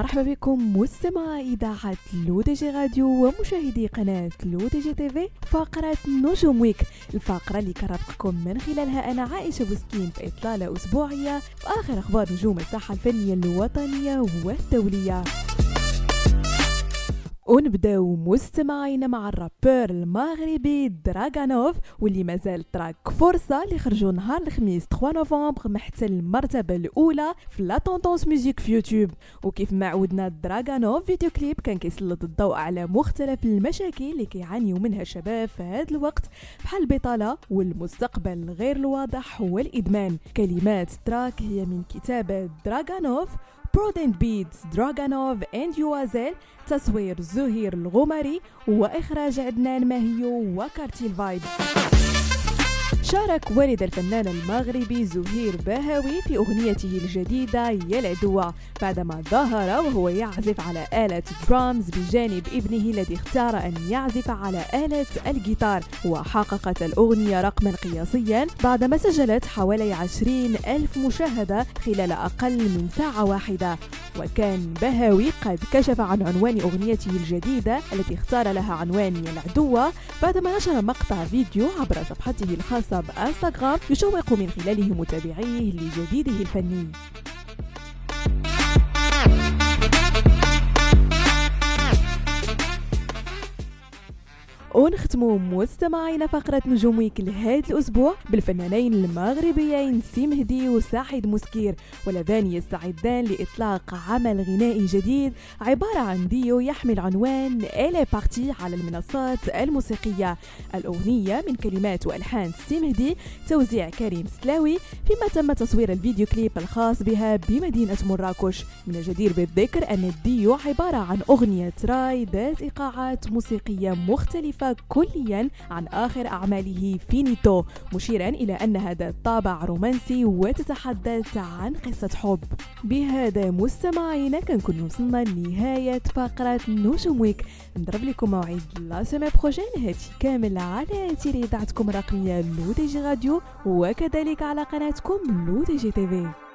مرحبا بكم مستمع إذاعة L'ODJ Radio ومشاهدي قناة L'ODJ TV فقرة نجوم week الفقرة اللي كرفقكم من خلالها أنا عائشة بوسكين في إطلالة أسبوعية في آخر أخبار نجوم الساحة الفنية الوطنية والدولية. ونبداو مستمعين مع ال rappeur المغربي دراغانوف واللي مازال track فرصة اللي خرجوا نهار الخميس 3 نوفمبر محتل المرتبة الأولى في la tendance music في يوتيوب. وكيف ما عودنا دراغانوف فيديو كليب كان كيسلط الضوء على مختلف المشاكل اللي كيعانيو منها الشباب في هذا الوقت بحال البطالة والمستقبل غير الواضح والإدمان. كلمات track هي من كتابة دراغانوف. prod and beats دراغانوف and يوازيل تصوير زهير الغمري واخراج عدنان ماهيو و Cartel Vibes شارك والد الفنان المغربي زهير باهوي في أغنيته الجديدة يا العدوة بعدما ظهر وهو يعزف على آلة درامز بجانب ابنه الذي اختار أن يعزف على آلة الجيتار وحققت الأغنية رقما قياسيا بعدما سجلت حوالي عشرين ألف مشاهدة خلال أقل من ساعة واحدة. وكان بهاوي قد كشف عن عنوان أغنيته الجديدة التي اختار لها عنوان يا العدوة بعدما نشر مقطع فيديو عبر صفحته الخاصة بانستغرام يشوق من خلاله متابعيه لجديده الفني. ونختموا مستمعينا فقرة نجوم week لهذا الأسبوع بالفنانين المغربيين سي مهدي وسعيد مسكير واللذان يستعدان لإطلاق عمل غنائي جديد عبارة عن ديو يحمل عنوان elle est partie على المنصات الموسيقية. الأغنية من كلمات وألحان سي مهدي توزيع كريم سلاوي فيما تم تصوير الفيديو كليب الخاص بها بمدينة مراكش. من الجدير بالذكر أن الديو عبارة عن أغنية راي ذات إيقاعات موسيقية مختلفة كليا عن آخر أعماله فينيتو مشيرا إلى أن هذا طابع رومانسي وتتحدث عن قصة حب. بهذا مستمعينا كنكون وصلنا لنهاية فقرة نجوم week نضرب لكم موعد la semaine prochaine هاتي كامل على أثير إذاعتكم الرقمية L'ODJ Radio وكذلك على قناتكم L'ODJ TV.